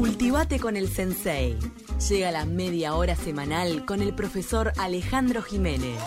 Cultivate con el Sensei. Llega la media hora semanal con el profesor Alejandro Jiménez.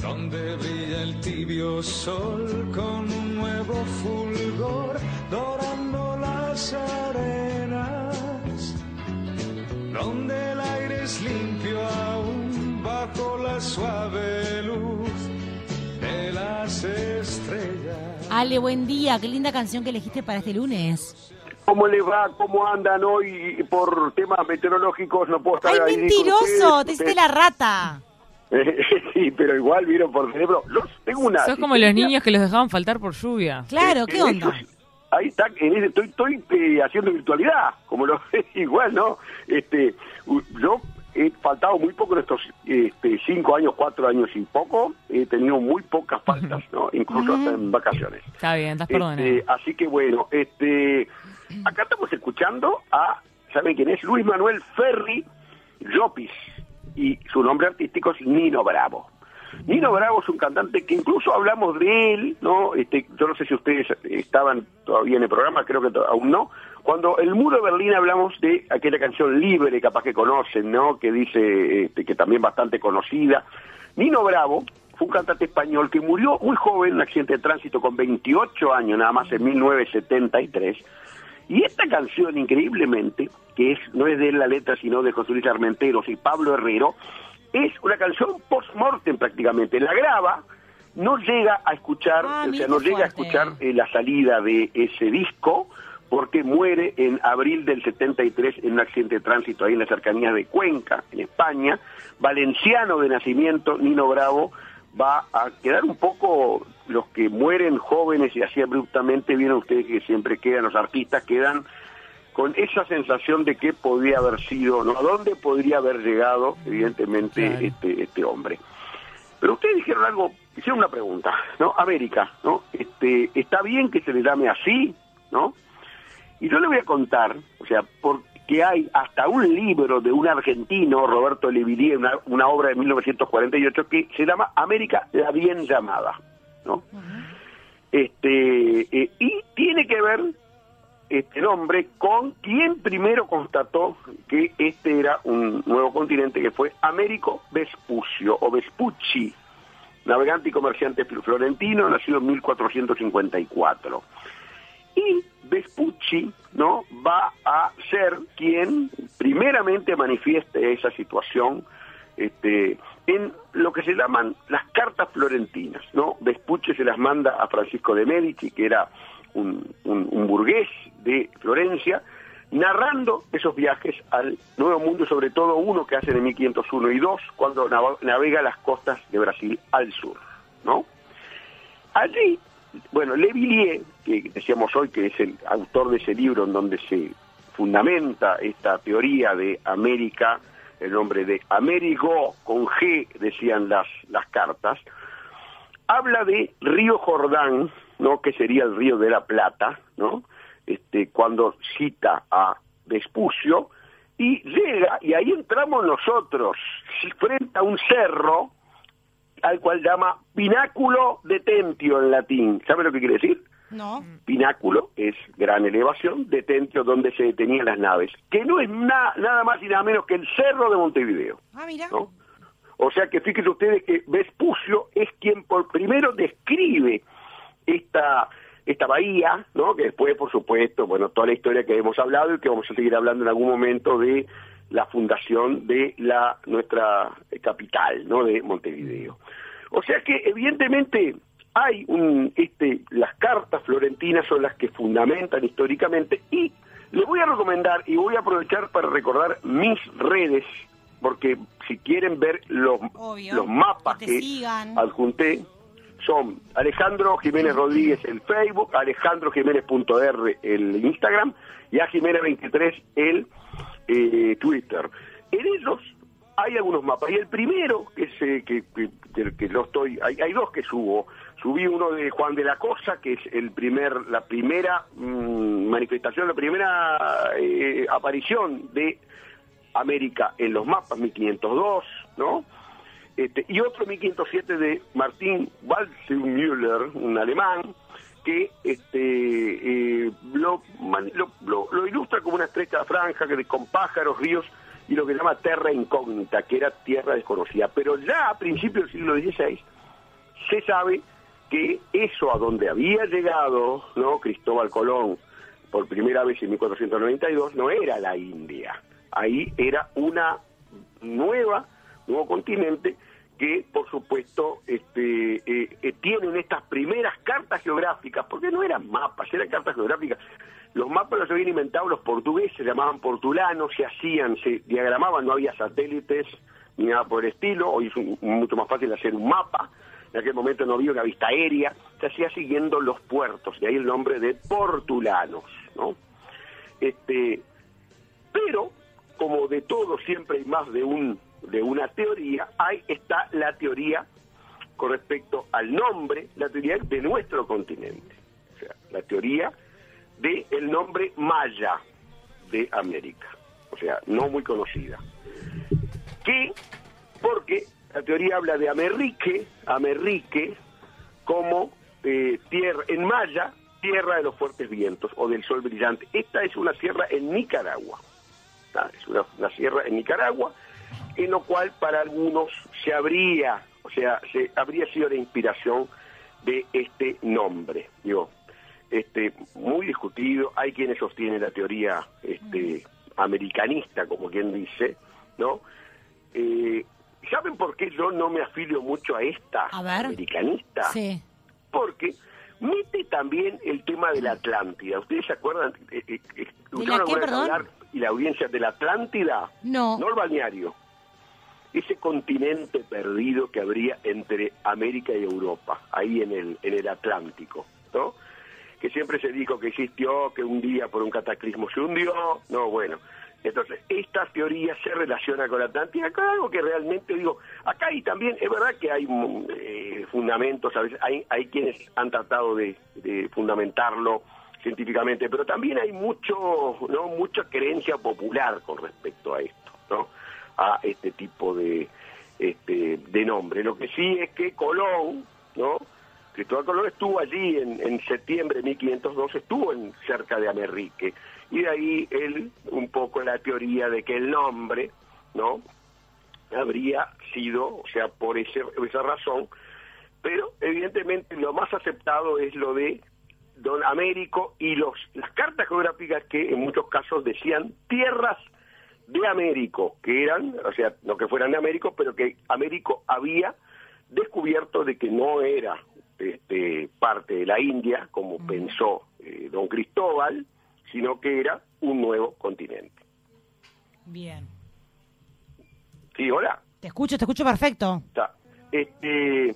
Donde brilla el tibio sol con un nuevo fulgor, suave luz de las estrellas. Ale, buen día. Qué linda canción que elegiste para este lunes. ¿Cómo le va? ¿Cómo andan hoy? Por temas meteorológicos no puedo estar ¡Ay, ahí con mentiroso! ustedes. Te hiciste la rata. sí, pero igual vieron por cerebro. Los, tengo una. Sos como los niños que los dejaban faltar por lluvia. Claro, ¿qué En onda? ahí está, en ese- estoy, estoy eh, haciendo virtualidad, como lo igual, ¿no? Este, yo he faltado muy poco en estos este, cinco años, cuatro años y poco, he tenido muy pocas faltas, ¿no? Incluso hasta en vacaciones. Está bien, estás. Este, así que bueno, este, acá estamos escuchando a, ¿saben quién es? Luis Manuel Ferri Llopis, y su nombre artístico es Nino Bravo. Nino Bravo es un cantante que incluso hablamos de él, ¿no? Este, yo no sé si ustedes estaban todavía en el programa, creo que aún no. Cuando el muro de Berlín hablamos de aquella canción Libre, capaz que conocen, ¿no? Que dice, este, que también bastante conocida. Nino Bravo fue un cantante español que murió muy joven en un accidente de tránsito con 28 años, nada más en 1973. Y esta canción, increíblemente, que es no es de la letra, sino de José Luis Armenteros y Pablo Herrero, es una canción post-mortem prácticamente. La graba, no llega a escuchar, Ah, o sea, no llega a escuchar eh, la salida de ese disco, porque muere en abril del 73 en un accidente de tránsito ahí en las cercanías de Cuenca, en España. Valenciano de nacimiento, Nino Bravo, va a quedar un poco los que mueren jóvenes y así abruptamente, vieron ustedes que siempre quedan, los artistas quedan con esa sensación de que podría haber sido, ¿no? ¿A dónde podría haber llegado, evidentemente, Claro. este, este hombre? Pero ustedes dijeron algo, hicieron una pregunta, ¿no? América, ¿no? Este, ¿Está bien que se le llame así, ¿no? Y yo le voy a contar, o sea, porque hay hasta un libro de un argentino, Roberto Levillier, una, una obra de 1948, que se llama América la bien llamada, ¿no? Este, eh, y tiene que ver este nombre con quien primero constató que este era un nuevo continente, que fue Américo Vespucio, o Vespucci, navegante y comerciante florentino, nacido en 1454. Y Vespucci ¿no? va a ser quien primeramente manifieste esa situación este, en lo que se llaman las cartas florentinas. ¿no? Vespucci se las manda a Francisco de Medici, que era un, burgués de Florencia, narrando esos viajes al Nuevo Mundo, sobre todo uno que hacen en 1501 y 2, cuando nav- navega las costas de Brasil al sur. ¿no? Allí, bueno, Levillier, que decíamos hoy que es el autor de ese libro en donde se fundamenta esta teoría de América, el nombre de Américo con G, decían las, las cartas, habla de Río Jordán, ¿no? que sería el río de la Plata, ¿no? este, cuando cita a Vespucio, y llega, y ahí entramos nosotros, frente a un cerro, al cual llama pináculo de Tentio en latín. ¿Sabe lo que quiere decir? No. Pináculo es gran elevación, detentio donde se detenían las naves, que no es na- nada más y nada menos que el cerro de Montevideo. Ah, mira. ¿no? O sea que fíjense ustedes que Vespucio es quien por primero describe esta esta bahía, ¿no? Que después, por supuesto, bueno, toda la historia que hemos hablado y que vamos a seguir hablando en algún momento de la fundación de la nuestra capital, ¿no? De Montevideo. O sea que evidentemente hay un este las cartas florentinas son las que fundamentan históricamente y le voy a recomendar y voy a aprovechar para recordar mis redes porque si quieren ver los, Obvio. los mapas Que que adjunté son Alejandro Jiménez Rodríguez el Facebook, Alejandro Jiménez.r el Instagram y a Jiménez 23 el eh, Twitter. En ellos hay algunos mapas. Y el primero que que, que- que lo estoy hay, hay dos que subo. Subí uno de Juan de la Cosa que es el primer la primera mm, manifestación la primera eh, aparición de América en los mapas 1502 no este, y otro 1507 de Martín Waldseemüller, un alemán, que este, eh, lo, lo- lo- ilustra como una estrecha franja que, con pájaros, ríos y lo que llama terra incógnita, que era tierra desconocida. Pero ya a principios del siglo XVI se sabe que eso a donde había llegado no Cristóbal Colón por primera vez en 1492 no era la India. Ahí era una nueva, nuevo continente que por supuesto este, eh, eh, tienen estas primeras cartas geográficas, porque no eran mapas, eran cartas geográficas. Los mapas los habían inventado los portugueses, se llamaban portulanos, se hacían, se diagramaban, no había satélites ni nada por el estilo, hoy es mucho más fácil hacer un mapa, en aquel momento no había una vista aérea, se hacía siguiendo los puertos, de ahí el nombre de portulanos, ¿no? Este, pero como de todo siempre hay más de un de una teoría, ahí está la teoría con respecto al nombre, la teoría de nuestro continente, o sea, la teoría de el nombre maya de América, o sea, no muy conocida. Que porque la teoría habla de Amerique, Amerique como eh, tierra en maya, tierra de los fuertes vientos o del sol brillante. Esta es una sierra en Nicaragua. Es una sierra en Nicaragua, en lo cual para algunos se habría, o sea, se habría sido la inspiración de este nombre. Digo, este, muy discutido, hay quienes sostienen la teoría este, americanista, como quien dice, ¿no? Eh, ¿Saben por qué yo no me afilio mucho a esta A ver. americanista? Sí. Porque mete también el tema de la Atlántida. ¿Ustedes se acuerdan? Eh, eh, eh, hablar y la audiencia de la Atlántida? No. No el balneario. Ese continente perdido que habría entre América y Europa, ahí en el, en el Atlántico, ¿no? Que siempre se dijo que existió, que un día por un cataclismo se hundió. No, bueno. Entonces, esta teoría se relaciona con la Atlántida, con algo que realmente digo, acá y también, es verdad que hay eh, fundamentos, a veces hay, hay quienes han tratado de, de fundamentarlo científicamente, pero también hay mucho, ¿no? mucha creencia popular con respecto a esto, ¿no? A este tipo de, este, de nombre. Lo que sí es que Colón, ¿no? Cristóbal Colón estuvo allí en, en septiembre de 1502, estuvo en, cerca de Amerique, y de ahí él, un poco la teoría de que el nombre, ¿no? Habría sido, o sea, por ese, esa razón, pero evidentemente lo más aceptado es lo de Don Américo y los las cartas geográficas que en muchos casos decían tierras de Américo, que eran, o sea, no que fueran de Américo, pero que Américo había descubierto de que no era este, parte de la India, como pensó eh, don Cristóbal, sino que era un nuevo continente. Bien. Sí, hola. Te escucho, te escucho perfecto. Está. Este,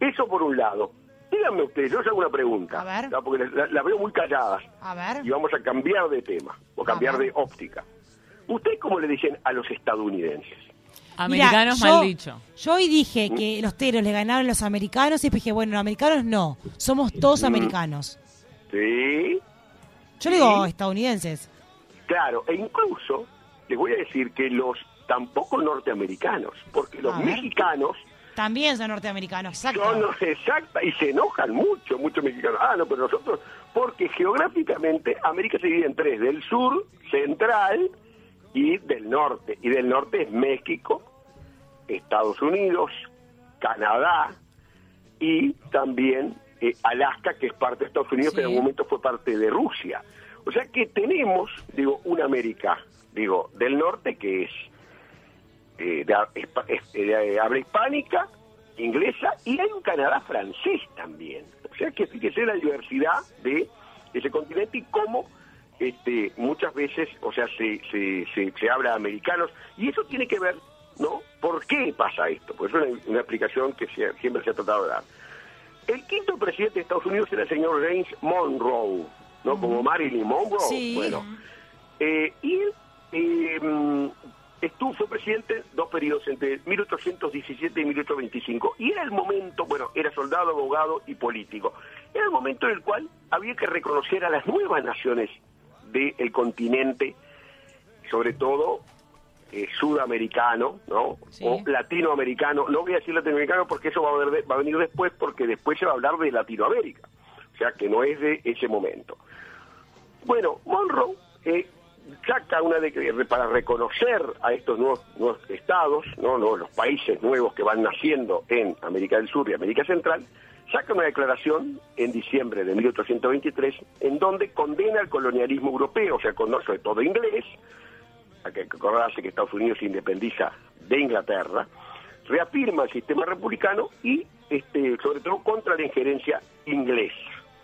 eso por un lado. Díganme ustedes, yo hago una pregunta, A ver. porque las la veo muy calladas A ver. y vamos a cambiar de tema o cambiar de óptica. ¿Ustedes cómo le dicen a los estadounidenses? Americanos Mira, mal yo- dicho. Yo hoy dije que los teros le ganaron a los americanos y dije, bueno, los americanos no, somos todos americanos. Sí, Yo le digo estadounidenses. claro, e incluso les voy a decir que los tampoco norteamericanos, porque los mexicanos También son norteamericanos, exacto. son los exacta y se enojan mucho, muchos mexicanos. Ah, no, pero nosotros, porque geográficamente América se divide en tres, del sur, central y del norte. Y del norte es México, Estados Unidos, Canadá y también eh, Alaska, que es parte de Estados Unidos, Sí. que en algún momento fue parte de Rusia. O sea que tenemos, digo, una América, digo, del norte que es eh, de, es- eh, de habla hispánica, inglesa, y hay un Canadá francés también. O sea que fíjese la diversidad de ese continente y cómo este, muchas veces, o sea, se, se, se, se habla de americanos, y eso tiene que ver, ¿no? ¿Por qué pasa esto? Pues es una, una explicación que se- siempre se ha tratado de dar. El quinto presidente de Estados Unidos era el señor James Monroe, ¿no? Como Marilyn Monroe. Sí. Bueno, eh, y él eh, mm, estuvo, fue presidente dos periodos, entre 1817 y 1825. Y era el momento, bueno, era soldado, abogado y político. Era el momento en el cual había que reconocer a las nuevas naciones del continente, sobre todo eh, sudamericano, ¿no? Sí. O latinoamericano. No voy a decir latinoamericano porque eso va a, ver- va a venir después, porque después se va a hablar de Latinoamérica. O sea, que no es de ese momento. Bueno, Monroe eh, saca una de para reconocer a estos nuevos, nuevos estados, ¿no? No, los países nuevos que van naciendo en América del Sur y América Central, saca una declaración en diciembre de 1823 en donde condena el colonialismo europeo, o sea, con sobre todo inglés, hay que acordarse que Estados Unidos se independiza de Inglaterra, reafirma el sistema republicano y, este, sobre todo, contra la injerencia inglesa,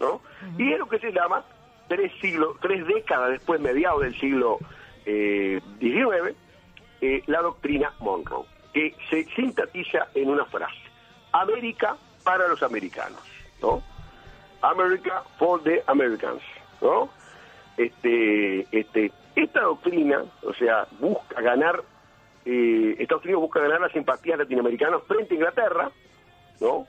¿no? Y es lo que se llama tres siglos, tres décadas después, mediados del siglo eh, XIX, eh, la doctrina Monroe, que se sintetiza en una frase: América para los americanos, ¿no? America for the Americans, ¿no? Este, este, esta doctrina, o sea, busca ganar, eh, Estados Unidos busca ganar la simpatía latinoamericana frente a Inglaterra, ¿no?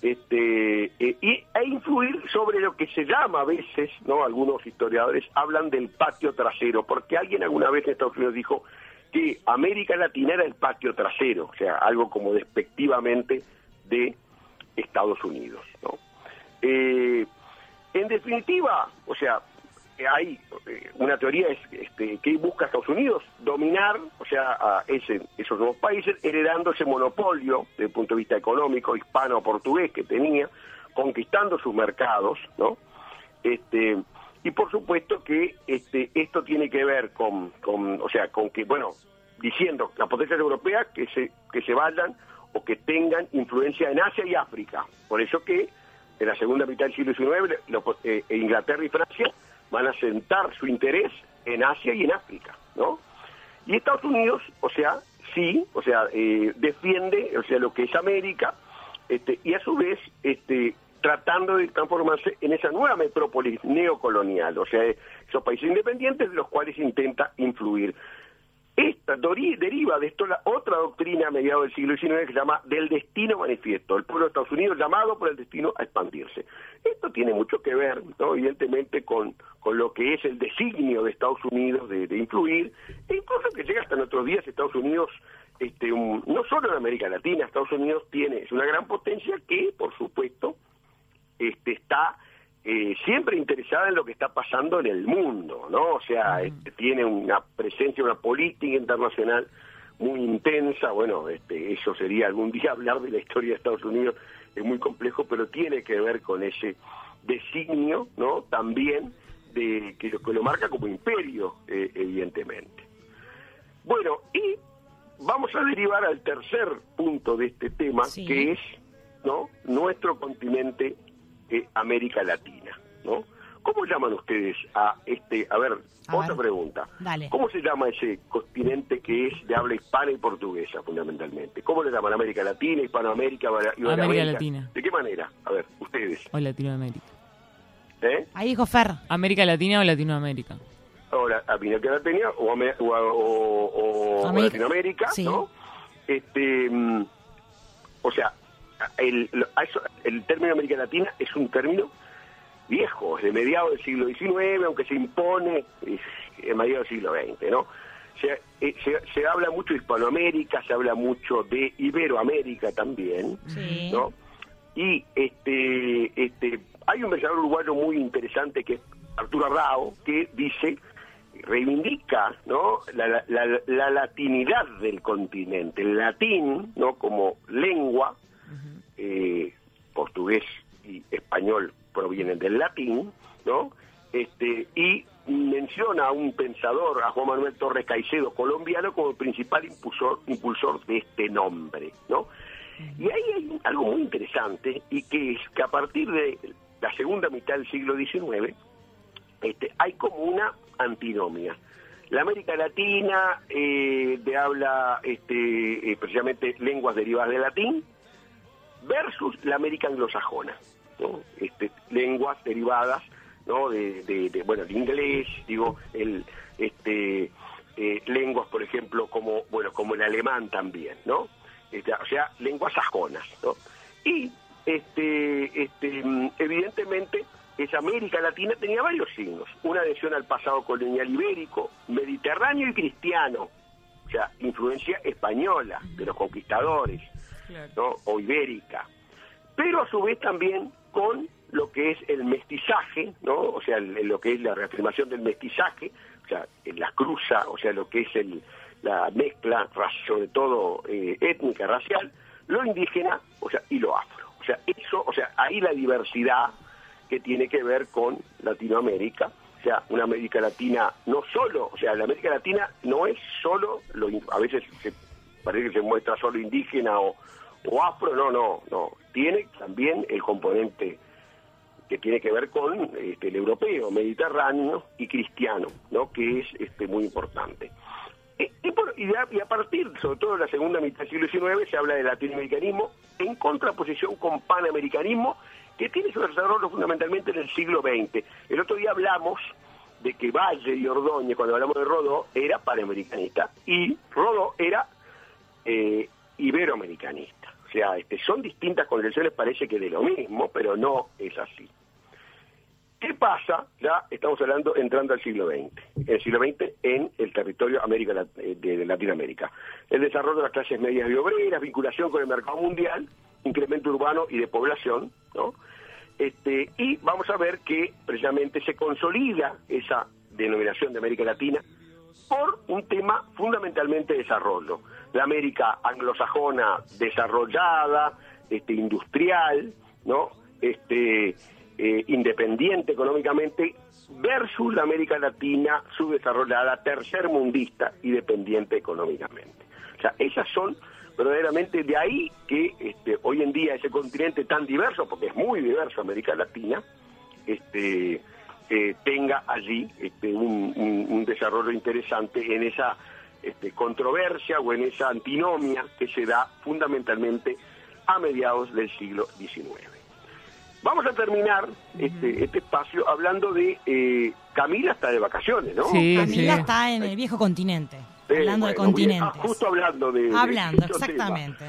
Este, eh, y, e influir sobre lo que se llama a veces, ¿no? Algunos historiadores hablan del patio trasero, porque alguien alguna vez en Estados Unidos dijo que América Latina era el patio trasero, o sea, algo como despectivamente de Estados Unidos, ¿no? Eh, en definitiva, o sea, hay eh, una teoría es este, que busca Estados Unidos dominar, o sea, a ese, esos nuevos países, heredando ese monopolio desde el punto de vista económico hispano-portugués que tenía, conquistando sus mercados, ¿no? Este, y por supuesto que este, esto tiene que ver con, con, o sea, con que, bueno, diciendo las potencias europeas que se, que se vayan o que tengan influencia en Asia y África. Por eso que en la segunda mitad del siglo XIX eh, Inglaterra y Francia van a sentar su interés en Asia y en África, ¿no? Y Estados Unidos, o sea, sí, o sea, eh, defiende, o sea, lo que es América, este, y a su vez, este, tratando de transformarse en esa nueva metrópolis neocolonial, o sea, esos países independientes de los cuales intenta influir. Esta deriva de esto la otra doctrina a mediados del siglo XIX que se llama del destino manifiesto, el pueblo de Estados Unidos llamado por el destino a expandirse. Esto tiene mucho que ver, ¿no? evidentemente, con, con lo que es el designio de Estados Unidos de, influir, e incluso que llega hasta nuestros días Estados Unidos, este, no solo en América Latina, Estados Unidos tiene, es una gran potencia que, por supuesto, este, está eh, siempre interesada en lo que está pasando en el mundo, ¿no? O sea, este, tiene una presencia, una política internacional muy intensa. Bueno, este, eso sería algún día hablar de la historia de Estados Unidos, es muy complejo, pero tiene que ver con ese designio, ¿no? También de que lo, que lo marca como imperio, eh, evidentemente. Bueno, y vamos a derivar al tercer punto de este tema, Sí. que es ¿no? nuestro continente eh, América Latina, ¿no? ¿Cómo llaman ustedes a este, a ver, A otra ver, pregunta. dale. ¿Cómo se llama ese continente que es de habla hispana y portuguesa fundamentalmente? ¿Cómo le llaman América Latina, Hispanoamérica, Iberoamérica? América Latina. ¿De qué manera? A ver, ustedes, O Latinoamérica. ¿eh? Ahí dijo Fer. América Latina o Latinoamérica. Ahora, América Latina o, Ame- o, o- o- o América- Latinoamérica, sí. ¿no? Este, mm, o sea, el, lo- a eso- el término América Latina es un término viejo, es de mediados del siglo XIX, aunque se impone en mediados del siglo XX, ¿no? Se, eh, se, se habla mucho de Hispanoamérica, se habla mucho de Iberoamérica también, Sí. ¿no? Y este, este, hay un pensador uruguayo muy interesante que es Arturo Rao, que dice, reivindica ¿no? la, la- la- la latinidad del continente, el latín ¿no? como lengua, eh, portugués y español provienen del latín, ¿no? Este, y menciona a un pensador, a Juan Manuel Torres Caicedo, colombiano, como el principal impulsor, impulsor de este nombre, ¿no? Y ahí hay algo muy interesante, y que es que a partir de la segunda mitad del siglo XIX, este, hay como una antinomia. La América Latina eh, de habla este, eh, precisamente lenguas derivadas del latín versus la América anglosajona, este, lenguas derivadas ¿no? de, de- bueno, el inglés, digo, el, este, eh, lenguas, por ejemplo, como bueno como el alemán también, ¿no? Este, o sea, lenguas sajonas, ¿no? Y este, este, evidentemente esa América Latina tenía varios signos, una adhesión al pasado colonial ibérico, mediterráneo y cristiano, sea, influencia española, de los conquistadores, ¿no? o ibérica, pero a su vez también con lo que es el mestizaje, ¿no? O sea, el- lo que es la reafirmación del mestizaje, o sea, la cruza, o sea, lo que es el, la mezcla, sobre todo eh, étnica, racial, lo indígena, o sea, y lo afro. O sea, eso, o sea, ahí la diversidad que tiene que ver con Latinoamérica, o sea, una América Latina no solo, o sea, la América Latina no es solo, lo, a veces se, parece que se muestra solo indígena o, afro, no, no, no, tiene también el componente que tiene que ver con este, el europeo, mediterráneo y cristiano, ¿no? que es este, muy importante. Eh, Y, y a, y a partir, sobre todo de la segunda mitad del siglo XIX, se habla de latinoamericanismo en contraposición con panamericanismo, que tiene su desarrollo fundamentalmente en el siglo XX. El otro día hablamos de que Valle y Ordóñez, cuando hablamos de Rodó, era panamericanista y Rodó era eh, iberoamericanista. O sea, este, son distintas concepciones, parece que de lo mismo, pero no es así. ¿Qué pasa? Ya estamos hablando entrando al siglo XX. El siglo XX en el territorio América, eh, de Latinoamérica. El desarrollo de las clases medias y obreras, vinculación con el mercado mundial, incremento urbano y de población, ¿no? Este, y vamos a ver que precisamente se consolida esa denominación de América Latina por un tema fundamentalmente de desarrollo. La América anglosajona desarrollada, este, industrial, ¿no? Este, eh, independiente económicamente, versus la América Latina subdesarrollada, tercermundista y dependiente económicamente. O sea, esas son verdaderamente de ahí que este, hoy en día ese continente tan diverso, porque es muy diverso América Latina, este, eh, tenga allí este, un, un- un desarrollo interesante en esa este, controversia o en esa antinomia que se da fundamentalmente a mediados del siglo XIX. Vamos a terminar este, este espacio hablando de eh, Camila está de vacaciones, ¿no? Sí, Camila sí. está en el viejo continente. Eh, hablando de bien, ah, continentes. justo hablando de... Hablando, exactamente.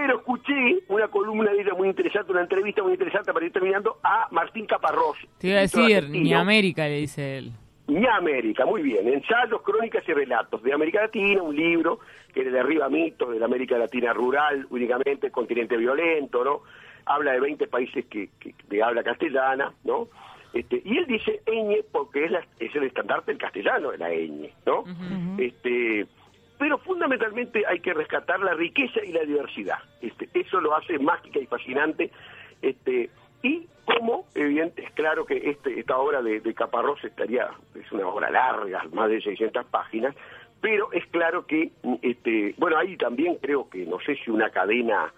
Pero escuché una columna de ella muy interesante, una entrevista muy interesante para ir terminando a Martín Caparrós. Te iba a decir, ni América, le dice él. Ni América, muy bien. Ensayos, crónicas y relatos de América Latina, un libro que le derriba mitos de la América Latina rural, únicamente continente violento, ¿no? Habla de 20 países que, que- de habla castellana, ¿no? Este, y él dice ñ porque es, la- es el estandarte del castellano, de la ñ, ¿no? este, pero fundamentalmente hay que rescatar la riqueza y la diversidad. Este, eso lo hace mágica y fascinante. Este, y como evidente es claro que este, esta obra de, de Caparrós estaría, es una obra larga, más de 600 páginas, pero es claro que, este, bueno, ahí también creo que, no sé si una cadena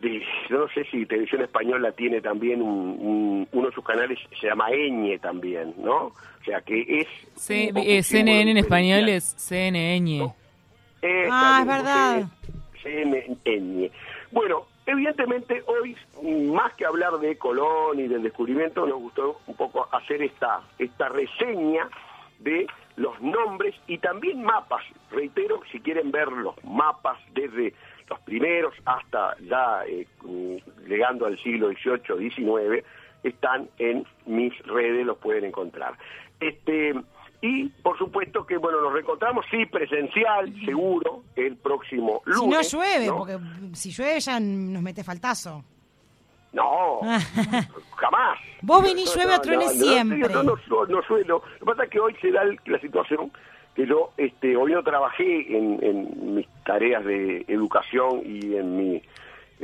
de, no sé si Televisión Española tiene también un, un- uno de sus canales, se llama Eñe también, ¿no? O sea que es... Poco eh, CNN en español es CNN. Esa Ah, es verdad. Bueno, evidentemente hoy, más que hablar de Colón y del descubrimiento, nos gustó un poco hacer esta, esta reseña de los nombres y también mapas. Reitero, si quieren ver los mapas desde los primeros hasta ya eh, mm, llegando al siglo XVIII, XIX, están en mis redes, los pueden encontrar. Este y por supuesto que bueno nos reencontramos sí presencial seguro el próximo lunes. Si no llueve, ¿no? porque si llueve ya nos mete faltazo. No, jamás. Vos venís, No, llueve no, o truene no, no, siempre. No, su- no suelo. Lo que pasa es que hoy se da la situación que yo este, hoy no trabajé en, en mis tareas de educación y en mi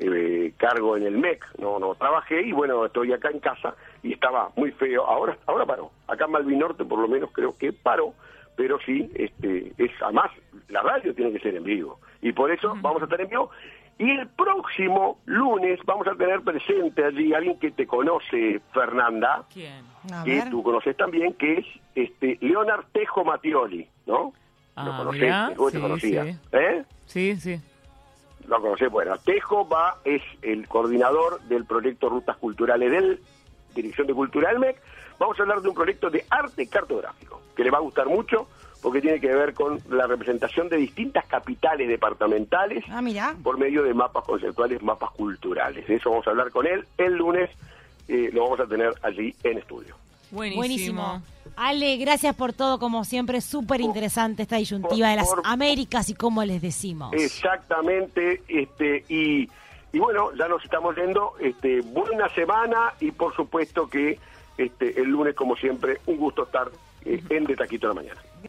eh, cargo en el MEC. No, no trabajé y bueno, estoy acá en casa y estaba muy feo. Ahora, ahora paró. Acá en Malvin Norte por lo menos creo que paró. Pero sí, este, es además la radio tiene que ser en vivo y por eso vamos a estar en vivo. Y el próximo lunes vamos a tener presente allí alguien que te conoce, Fernanda, ¿Quién? Que ver. tú conoces también, que es este Leonard Tejo Matioli, ¿no? Lo Ah, conocés, mirá, vos te conocías, sí. ¿eh? Sí, sí. Lo conocés, bueno. Tejo va, es el coordinador del proyecto Rutas Culturales del Dirección de Cultura del MEC. Vamos a hablar de un proyecto de arte cartográfico, que le va a gustar mucho, porque tiene que ver con la representación de distintas capitales departamentales Ah, mira. por medio de mapas conceptuales, mapas culturales. De eso vamos a hablar con él el lunes, eh, lo vamos a tener allí en estudio. Buenísimo. Buenísimo. Ale, gracias por todo, como siempre, súper interesante esta disyuntiva de las por- Américas y cómo les decimos. Exactamente, este, y, y bueno, ya nos estamos yendo, este, buena semana y por supuesto que este, el lunes, como siempre, un gusto estar eh, en De Taquito de la Mañana.